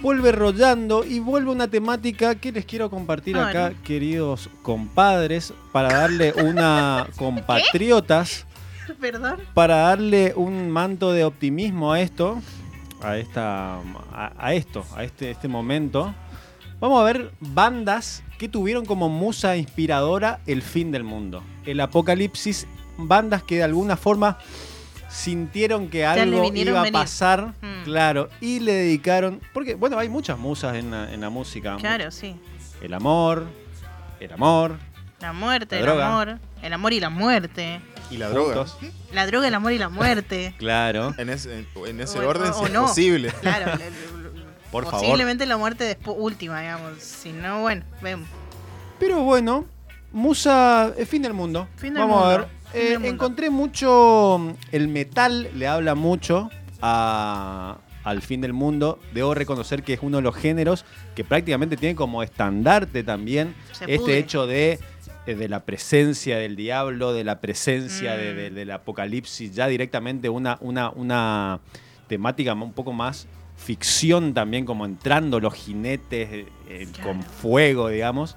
vuelve rollando y vuelve una temática que les quiero compartir acá, queridos compadres, para darle una compatriotas, Perdón. para darle un manto de optimismo a esto, a esta, a, a esto, a este, este momento. Vamos a ver bandas que tuvieron como musa inspiradora el fin del mundo, el apocalipsis, bandas que de alguna forma sintieron que algo iba a venir. pasar, Mm. claro, y le dedicaron, porque bueno, hay muchas musas en la, en la música, Claro, sí. el amor, el amor, La muerte, La el droga. amor. El amor y la muerte. Y la droga. juntos, La droga, el amor y la muerte. claro, En ese, en ese O- orden, o- si o es no. posible. Claro. por favor. posiblemente la muerte última, digamos. Si no, bueno, vemos. Pero bueno, Musa, el fin del mundo. Fin del Vamos a mundo, ver. Eh, encontré mucho. El metal le habla mucho a- al fin del mundo. Debo reconocer que es uno de los géneros que prácticamente tiene como estandarte también Se este pudre. hecho de, eh, de la presencia del diablo, de la presencia Mm. de- del apocalipsis, ya directamente una, una, una temática un poco más ficción también, como entrando los jinetes eh, con fuego, digamos.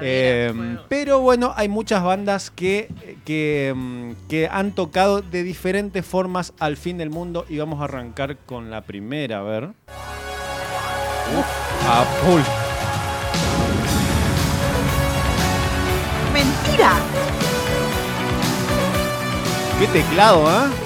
Eh, fuego. pero bueno, hay muchas bandas que, que, mm, que han tocado de diferentes formas al fin del mundo y vamos a arrancar con la primera, a ver. Uf, a full. ¡Mentira! Qué teclado, ¿ah? El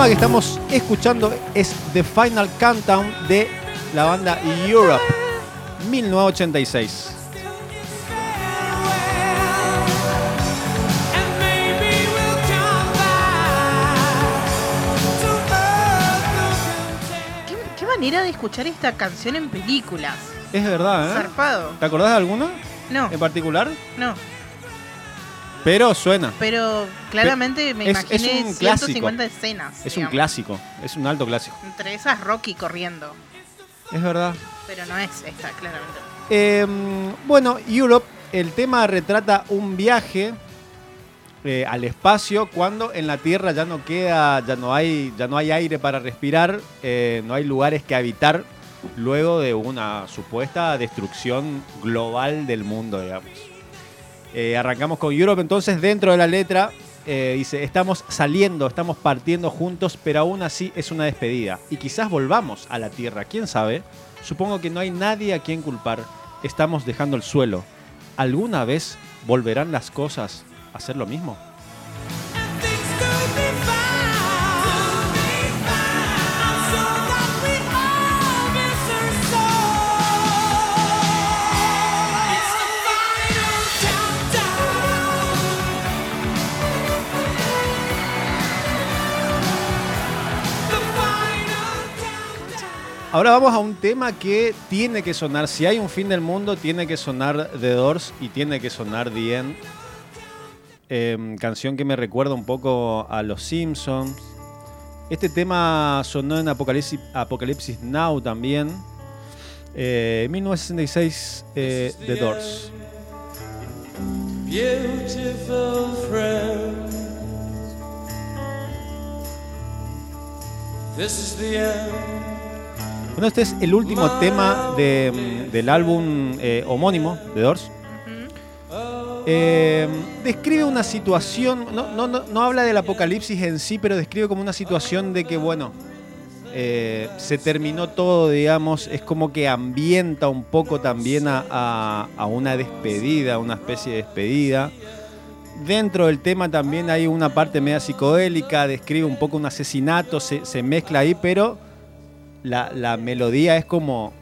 tema que estamos escuchando es The Final Countdown de la banda Europe, 1986. ¿Qué, qué manera de escuchar esta canción en películas. Es verdad, ¿eh? Zarpado. ¿Te acordás de alguna No, en particular? no. Pero suena. Pero claramente me Es- es imaginé un clásico. 150 escenas. Es un clásico, es un alto clásico. Entre esas Rocky corriendo. Es verdad. Pero no es esta, claramente. Eh, bueno, Europe, el tema retrata un viaje eh, al espacio cuando en la Tierra ya no queda, ya no hay, ya no hay aire para respirar, eh, no hay lugares que habitar luego de una supuesta destrucción global del mundo, digamos. Eh, arrancamos con Europe, entonces dentro de la letra eh, dice, estamos saliendo, estamos partiendo juntos, pero aún así es una despedida. Y quizás volvamos a la Tierra, quién sabe. Supongo que no hay nadie a quien culpar. Estamos dejando el suelo. ¿Alguna vez volverán las cosas a ser lo mismo? Ahora vamos a un tema que tiene que sonar. Si hay un fin del mundo, tiene que sonar The Doors y tiene que sonar The End. Em, canción que me recuerda un poco a Los Simpsons. Este tema sonó en Apocalipsis, Now también. Eh, 1966, eh, The Doors. Beautiful friend. This is the end. Bueno, este es el último tema de, del álbum eh, homónimo, The Doors. Eh, describe una situación, no, no, no, no habla del apocalipsis en sí, pero describe como una situación de que, bueno, eh, se terminó todo, digamos, es como que ambienta un poco también a, a- a una despedida, una especie de despedida. Dentro del tema también hay una parte media psicodélica, describe un poco un asesinato, se, se mezcla ahí, pero la, la melodía es como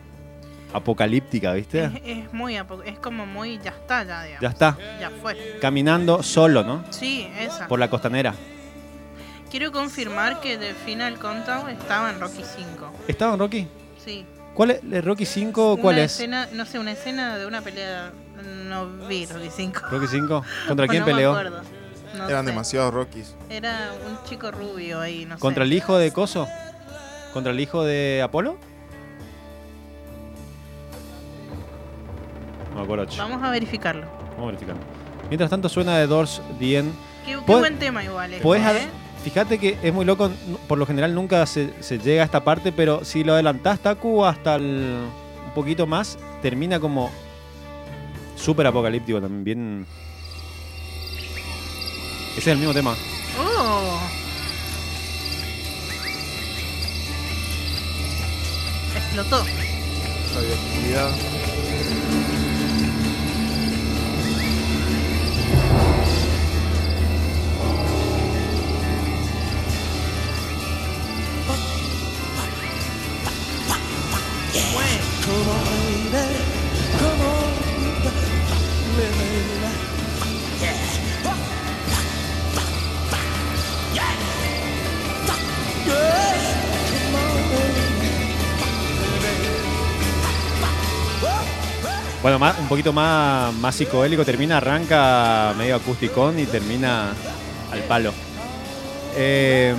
apocalíptica, ¿viste? Es, es muy apo- es como muy ya está ya, digamos. Ya está, Ya fue. caminando solo, ¿no? Sí, esa. Por la costanera. Quiero confirmar que The Final Countdown estaba en Rocky 5. ¿Estaba en Rocky? Sí. ¿Cuál es? ¿El Rocky 5 cuál una es? Escena, no sé, una escena de una pelea. No vi Rocky 5. ¿Rocky 5? ¿Contra quién no me peleó? acuerdo. No Eran sé. demasiados Rockies. Era un chico rubio ahí, no ¿Contra sé. el hijo de Coso? ¿Contra el hijo de Apolo? No. Vamos a verificarlo. Vamos a verificarlo. Mientras tanto suena de Doors The End. Qué, buen tema igual. ad- ¿eh? Fíjate que es muy loco, por lo general nunca se, se llega a esta parte, pero si lo adelantás, Taku, hasta el- un poquito más, termina como súper apocalíptico también. Bien... Ese es el mismo tema. Explotó. Radioactividad. Un poquito más, más psicodélico, termina, arranca medio acusticón y termina al palo. Eh,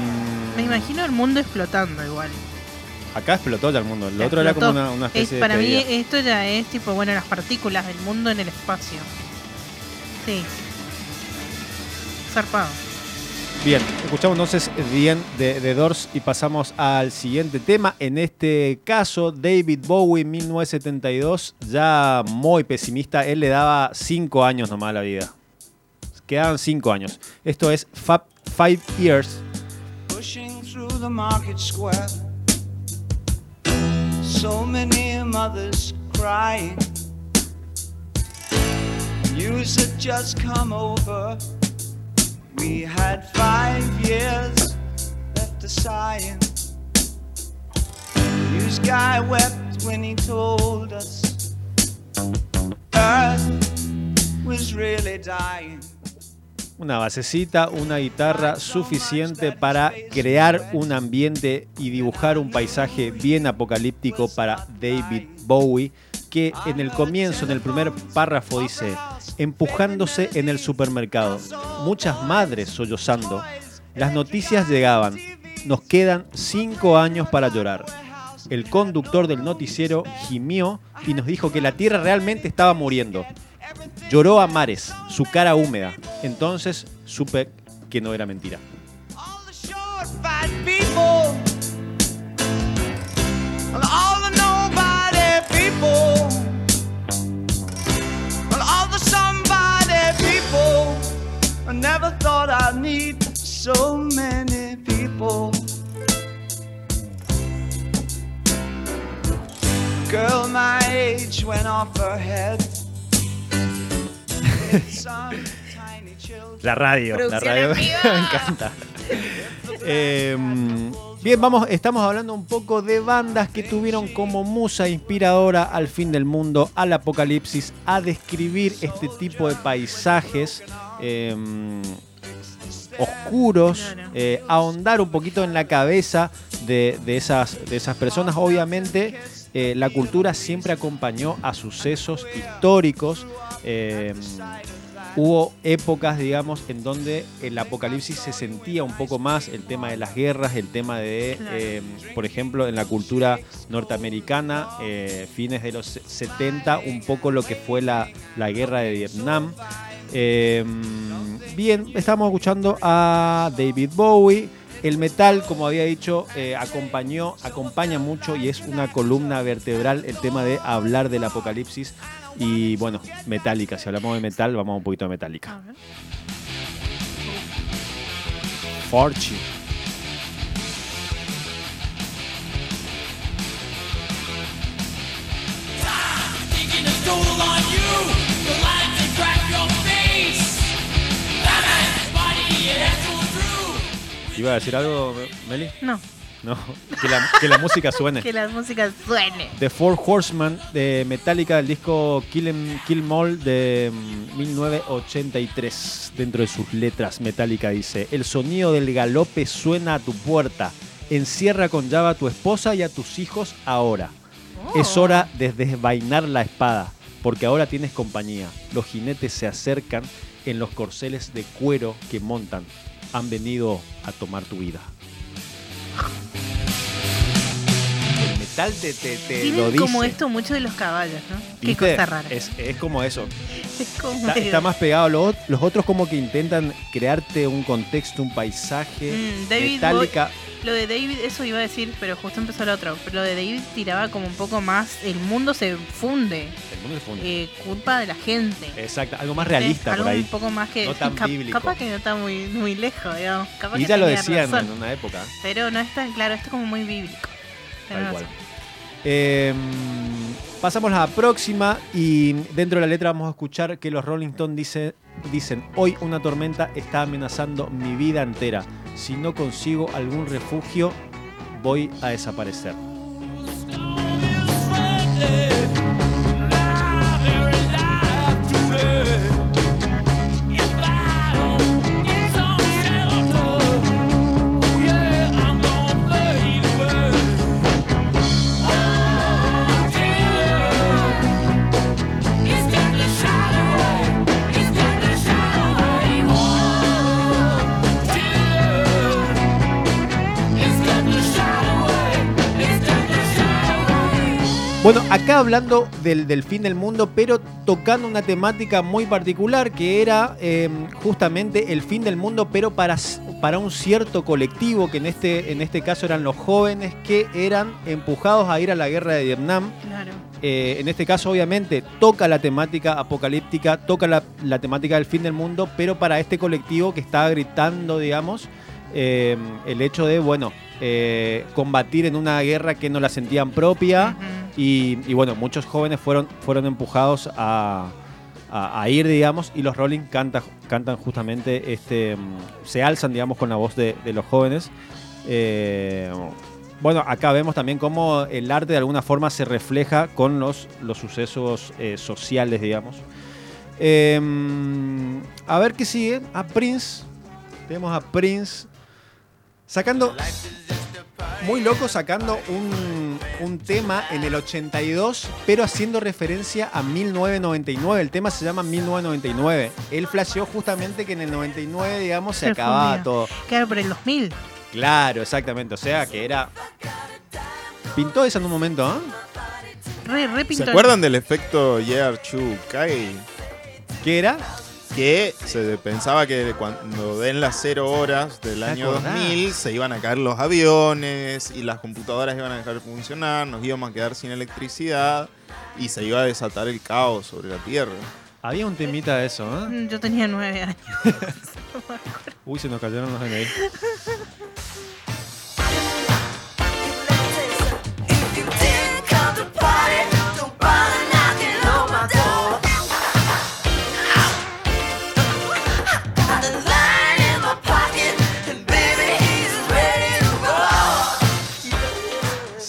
Me imagino el mundo explotando igual. acá explotó ya el mundo. El otro era como una, una Es- especie para de. mí esto ya es tipo, bueno, las partículas del mundo en el espacio. Sí. Zarpado. Bien, escuchamos entonces bien de, de Doors y pasamos al siguiente tema. En este caso, David Bowie, 1972, ya muy pesimista. Él le daba 5 años nomás a la vida. Quedaban 5 años. Esto es Fab Five Years. pushing through the market square. So many mothers crying. News had just come over. We had five years left to sighing. News guy wept when he told us Earth was really dying. Una basecita, una guitarra suficiente para crear un ambiente y dibujar un paisaje bien apocalíptico para David Bowie, que en el comienzo, en el primer párrafo dice, empujándose en el supermercado, muchas madres sollozando, las noticias llegaban, nos quedan cinco años para llorar. El conductor del noticiero gimió y nos dijo que la Tierra realmente estaba muriendo. Lloró a mares, su cara húmeda. Entonces supe que no era mentira. So many people. Girl my age went off her head. La radio, la radio me encanta. Eh, bien, vamos, estamos hablando un poco de bandas que tuvieron como musa inspiradora al fin del mundo, al apocalipsis, a describir este tipo de paisajes eh, oscuros, eh, ahondar un poquito en la cabeza de, de esas, de esas personas. Obviamente, eh, la cultura siempre acompañó a sucesos históricos. eh, hubo épocas, digamos, en donde el apocalipsis se sentía un poco más, el tema de las guerras, el tema de, eh, por ejemplo, en la cultura norteamericana, eh, fines de los 70, un poco lo que fue la, la guerra de Vietnam. Eh, bien, estamos escuchando a David Bowie. El metal, como había dicho, eh, acompañó, acompaña mucho y es una columna vertebral el tema de hablar del apocalipsis. Y bueno, Metallica, si hablamos de metal, vamos un poquito de Metallica. A ver. Fortune. ¿Iba a decir algo, Meli? No, No, que la, que la música suene. que la música suene. The Four Horsemen de Metallica, del disco Kill, Em- Kill 'Em All de mm, 1983. Dentro de sus letras, Metallica dice: El sonido del galope suena a tu puerta. Encierra con llave a tu esposa y a tus hijos ahora. Es Oh. hora de desvainar la espada, porque ahora tienes compañía. Los jinetes se acercan en los corceles de cuero que montan. Han venido a tomar tu vida. El metal te, te, te lo dice. como esto mucho de los caballos, ¿no? Qué ¿Viste? cosa rara. Es, es como eso. Es como Está, está más pegado. a Los, los otros como que intentan crearte un contexto, un paisaje. Mm, David Metallica. Lo de David, eso iba a decir, pero justo empezó el otro. Pero lo de David tiraba como un poco más. El mundo se funde. El mundo se funde. eh, culpa de la gente. Exacto, algo más realista Algo por ahí. un poco más que. No tan cap- bíblico. Capaz que no está muy, muy lejos, digamos. Capaz Y que ya lo decían razón. en una época. Pero no es tan claro, esto es como muy bíblico. Tal cual. Eh, pasamos a la próxima y dentro de la letra vamos a escuchar que los Rolling Stones dice, dicen, hoy una tormenta está amenazando mi vida entera. Si no consigo algún refugio, voy a desaparecer. Bueno, acá hablando del, del fin del mundo, pero tocando una temática muy particular que era eh, justamente el fin del mundo, pero para, para un cierto colectivo, que en este, en este caso eran los jóvenes que eran empujados a ir a la guerra de Vietnam. Claro. Eh, en este caso, obviamente, toca la temática apocalíptica, toca la, la temática del fin del mundo, pero para este colectivo que estaba gritando, digamos, eh, el hecho de, bueno, eh, combatir en una guerra que no la sentían propia. Y, y bueno, muchos jóvenes fueron, fueron empujados a, a- a ir, digamos, y los Rolling canta, cantan justamente, este, mm, se alzan, digamos, con la voz de, de los jóvenes. Eh, bueno, acá vemos también cómo el arte de alguna forma se refleja con los, los sucesos eh, sociales, digamos. Eh, a ver qué sigue. A Prince. Tenemos a Prince sacando muy loco sacando un, un tema en el 82, pero haciendo referencia a 1999. El tema se llama 1999. Él flasheó justamente que en el 99, digamos, se, Se acababa todo. Claro, por el 2000. Claro, exactamente. O sea, que era... Pintó eso en un momento, ¿ah? Re, re ¿Se pintón. acuerdan del efecto Year Chu Kai? ¿Qué era? Que se pensaba que cuando den las cero horas del ¿Te año acordás? 2000 se iban a caer los aviones y las computadoras iban a dejar de funcionar, nos íbamos a quedar sin electricidad y se iba a desatar el caos sobre la Tierra. Había un temita de eso, ¿ah? Mm, Yo tenía nueve años. Uy, se nos cayeron los DNI.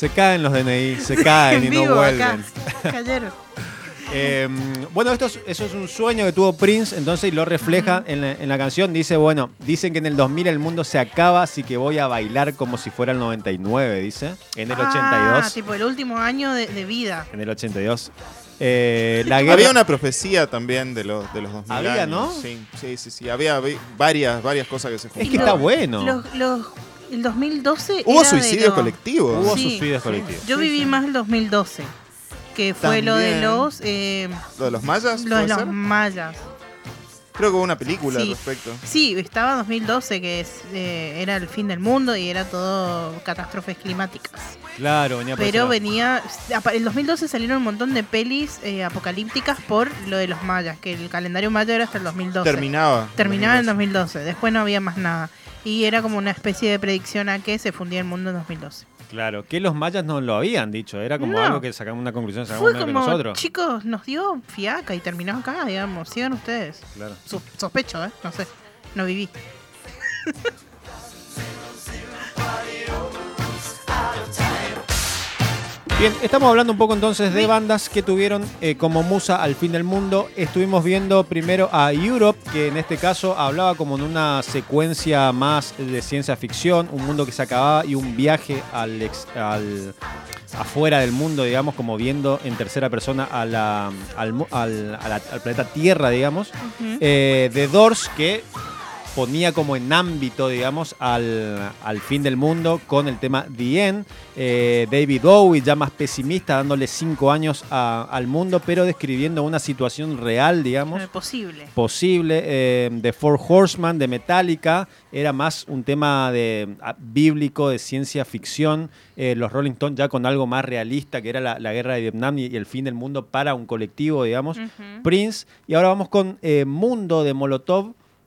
Se caen los DNI, se caen y no vivo vuelven. acá. Cayeron. Eh, bueno, esto es, eso es un sueño que tuvo Prince, entonces y lo refleja en, la, en la canción. Dice, bueno, dicen que en el 2000 el mundo se acaba, así que voy a bailar como si fuera el 99, dice. En el Ah, 82. tipo el último año de, de vida. En el 82. Eh, la guerra... Había una profecía también de los, de los 2000 Había, años. ¿no? Sí, sí, sí, sí. Había vi- varias, varias cosas que se Es juntaron. que está bueno. Los, los- el 2012 Hubo era de suicidios los- colectivos. Hubo Sí. suicidios colectivos. Yo viví más el 2012, que fue lo de También. los eh, ¿Lo de los mayas? lo de los ser? mayas. Creo que hubo una película Sí. al respecto. Sí, estaba 2012 que es, eh, era el fin del mundo y era todo catástrofes climáticas. Claro, venía Pero venía, en 2012 salieron un montón de pelis eh, apocalípticas por lo de los mayas, que el calendario maya era hasta el 2012. Terminaba. Terminaba en 2012, después no había más nada. Y era como una especie de predicción a que se fundía el mundo en 2012. Claro, que los mayas no lo habían dicho, era como No. algo que sacamos una conclusión, sacamos Fue como, nosotros. chicos, nos dio fiaca y terminó acá, digamos. Sigan ustedes. Claro. Sos- sospecho, ¿eh? No sé. No viví. Bien, estamos hablando un poco entonces de bandas que tuvieron eh, como musa al fin del mundo. Estuvimos viendo primero a Europe, que en este caso hablaba como en una secuencia más de ciencia ficción, un mundo que se acababa y un viaje al, ex- al- afuera del mundo, digamos, como viendo en tercera persona a la- al, al- al planeta Tierra, digamos. Eh, The Doors, que ponía como en ámbito, digamos, al, al fin del mundo con el tema The End. Eh, David Bowie, ya más pesimista, dándole cinco años a- al mundo, pero describiendo una situación real, digamos Eh, posible. posible. Eh, The Four Horsemen de Metallica era más un tema de, ah, bíblico, de ciencia ficción. Eh, los Rolling Stones ya con algo más realista, que era la, la guerra de Vietnam y, y el fin del mundo para un colectivo, digamos. Prince. Y ahora vamos con Mundo de Molotov,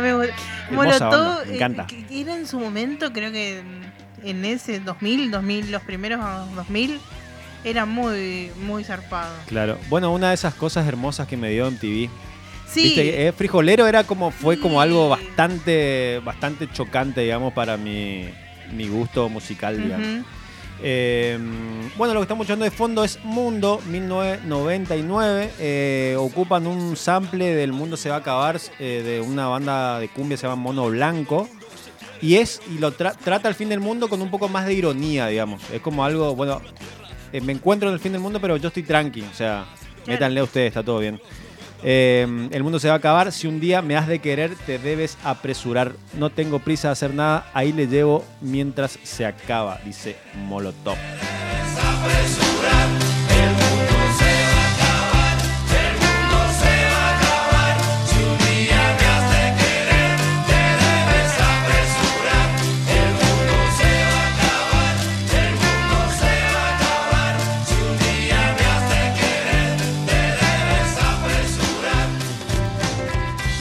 gusta mucho. A mí me Molotov me eh, encanta. era en su momento, creo que en- ese 2000, 2000, los primeros 2000, era muy, muy zarpado. Claro. Bueno, una de esas cosas hermosas que me dio MTV. Sí, ¿Viste? Eh, Frijolero era como, fue como algo bastante, bastante chocante, digamos, para mi, mi gusto musical, digamos. ujú. Eh, bueno, lo que estamos escuchando de fondo es Mundo 1999. Eh, ocupan un sample del Mundo se va a acabar eh, de una banda de cumbia que se llama Mono Blanco. Y es y lo tra- trata el fin del mundo con un poco más de ironía, digamos. Es como algo, bueno, eh, me encuentro en el fin del mundo, pero yo estoy tranqui. O sea, métanle a ustedes, está todo bien. Eh, el mundo se va a acabar. Si un día me has de querer, te debes apresurar. No tengo prisa de hacer nada. Ahí le llevo mientras se acaba, dice Molotov.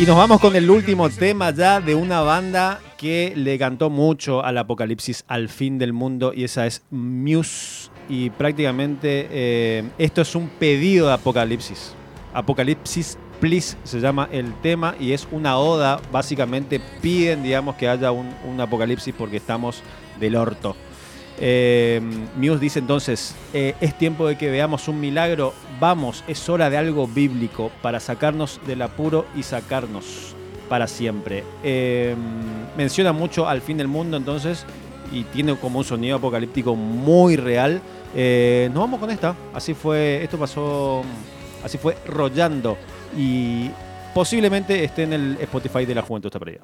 Y nos vamos con el último tema ya de una banda que le cantó mucho al apocalipsis, al fin del mundo, y esa es Muse. Y prácticamente eh, esto es un pedido de apocalipsis. Apocalipsis Please se llama el tema y es una oda. Básicamente piden, digamos, que haya un, un apocalipsis porque estamos del orto. Eh, Muse dice entonces, eh, es tiempo de que veamos un milagro, vamos, es hora de algo bíblico para sacarnos del apuro y sacarnos para siempre. Eh, menciona mucho al fin del mundo entonces y tiene como un sonido apocalíptico muy real. Eh, nos vamos con esta, así fue, esto pasó, así fue rollando y posiblemente esté en el Spotify de la Juventud está perdida.